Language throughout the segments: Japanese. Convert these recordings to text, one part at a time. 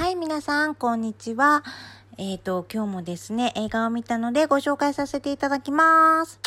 はい、皆さん、こんにちは。えっ、ー、と、今日もですね、映画を見たのでご紹介させていただきます。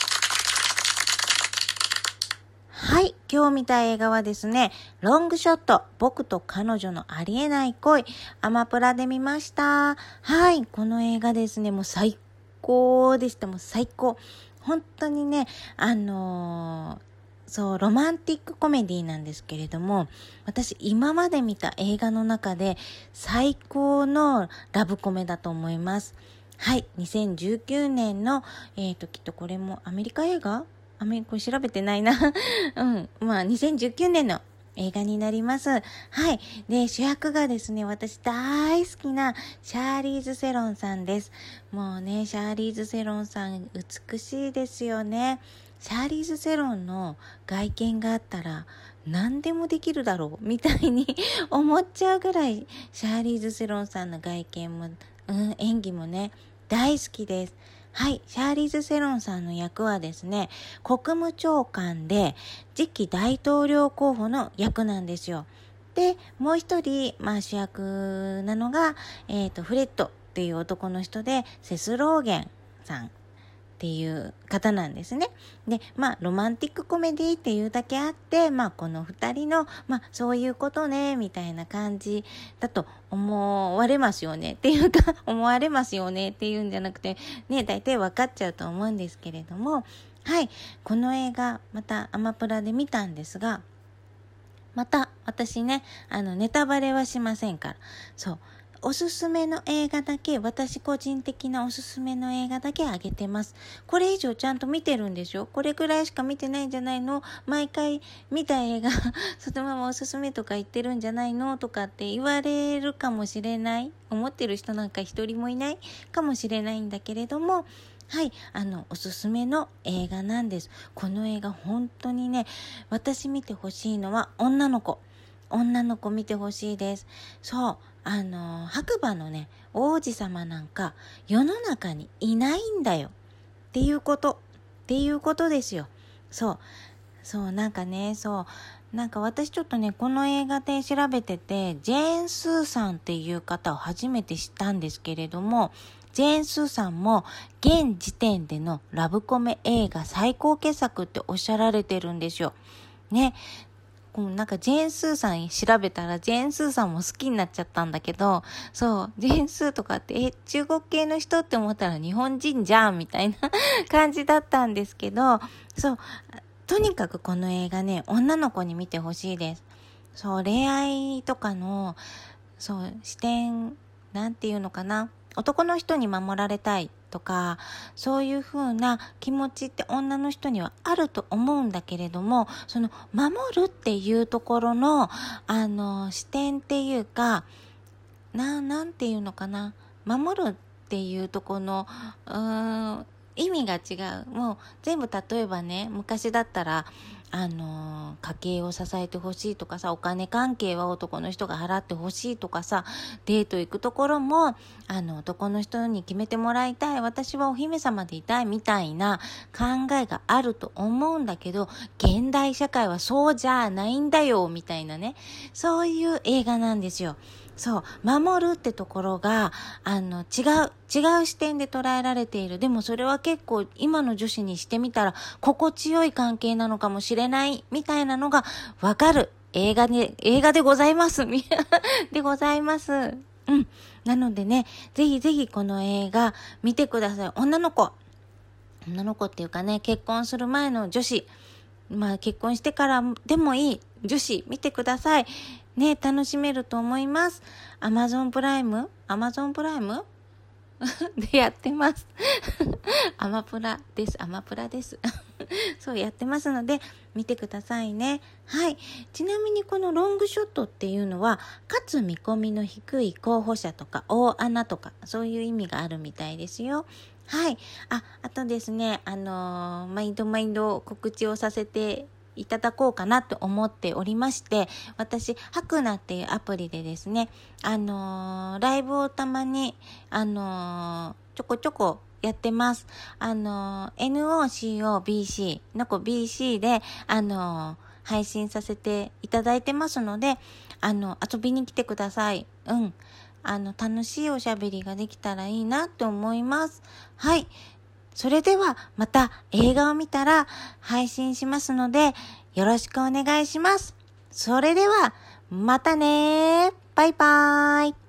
はい、今日見た映画はですね、ロングショット、僕と彼女のありえない恋、アマプラで見ました。はい、この映画ですね、もう最高でした、もう最高。本当にね、あのーそう、ロマンティックコメディなんですけれども、私今まで見た映画の中で最高のラブコメだと思います。はい、2019年の、えっ、ー、と、きっとこれもアメリカ映画？アメこれ調べてないな。うん。まあ、2019年の映画になります。はい。で、主役がですね、私大好きなシャーリーズ・セロンさんです。もうね、シャーリーズ・セロンさん美しいですよね。シャーリーズ・セロンの外見があったら何でもできるだろうみたいに 思っちゃうぐらいシャーリーズ・セロンさんの外見も、うん、演技もね大好きです。はい、シャーリーズ・セロンさんの役はですね、国務長官で次期大統領候補の役なんですよ。で、もう一人、まあ主役なのが、えっ、ー、と、フレッドっていう男の人で、セスローゲンさんっていう方なんですね。で、まあ、ロマンティックコメディっていうだけあって、まあ、この二人の、まあ、そういうことね、みたいな感じだと思われますよね。っていうか、思われますよねっていうんじゃなくて、ね、大体分かっちゃうと思うんですけれども、はい、この映画、またアマプラで見たんですが、また、私ね、あの、ネタバレはしませんから。そう。おすすめの映画だけ、私個人的なおすすめの映画だけあげてます。これ以上ちゃんと見てるんでしょ？これくらいしか見てないんじゃないの？毎回見た映画そのままおすすめとか言ってるんじゃないの？とかって言われるかもしれない？思ってる人なんか一人もいない？かもしれないんだけれども、はい、あの、おすすめの映画なんです。この映画本当にね、私見てほしいのは女の子。女の子見てほしいです。そう。あの、白馬のね、王子様なんか世の中にいないんだよ。っていうこと。っていうことですよ。そう。そう、なんかね、そう。なんか私ちょっとね、この映画で調べてて、ジェーン・スーさんっていう方を初めて知ったんですけれども、ジェーン・スーさんも現時点でのラブコメ映画最高傑作っておっしゃられてるんですよ。ね。う、なんかジェーンスーさん調べたらジェーンスーさんも好きになっちゃったんだけど、そう、ジェーンスーとかって、え、中国系の人って思ったら日本人じゃんみたいな感じだったんですけど、そう、とにかくこの映画ね、女の子に見てほしいです。そう、恋愛とかの、そう、視点、なんていうのかな？男の人に守られたいとかそういうふうな気持ちって女の人にはあると思うんだけれどもその守るっていうところのあの視点っていうかななんていうのかな守るっていうとこのうーん意味が違う。もう全部例えばね、昔だったら、あの家計を支えてほしいとかさ、お金関係は男の人が払ってほしいとかさ、デート行くところも、あの、男の人に決めてもらいたい、私はお姫様でいたいみたいな考えがあると思うんだけど、現代社会はそうじゃないんだよ、みたいなね、そういう映画なんですよ。そう、守るってところが、あの、違う、違う視点で捉えられている。でもそれは結構今の女子にしてみたら、心地よい関係なのかもしれない、みたいなのがわかる映画で、映画でございます。でございます。うん。なのでね、ぜひぜひこの映画見てください。女の子。女の子っていうかね、結婚する前の女子。まあ結婚してからでもいい女子見てください。ね、楽しめると思います。アマゾンプライムアマゾンプライムでやってます。アマプラです。アマプラです。そうやってますので、見てくださいね。はい。ちなみにこのロングショットっていうのは、勝つ見込みの低い候補者とか、大穴とか、そういう意味があるみたいですよ。はい。あ、あとですね、あのー、毎度毎度告知をさせていただこうかなと思っておりまして、私、ハクナっていうアプリでですね、あのー、ライブをたまに、あのー、ちょこちょこやってます。あの、NOCOBC の子 BC で、あの配信させていただいてますので、あの、遊びに来てください。うん。あの、楽しいおしゃべりができたらいいなと思います。はい。それでは、また映画を見たら配信しますので、よろしくお願いします。それでは、またねバイバーイ。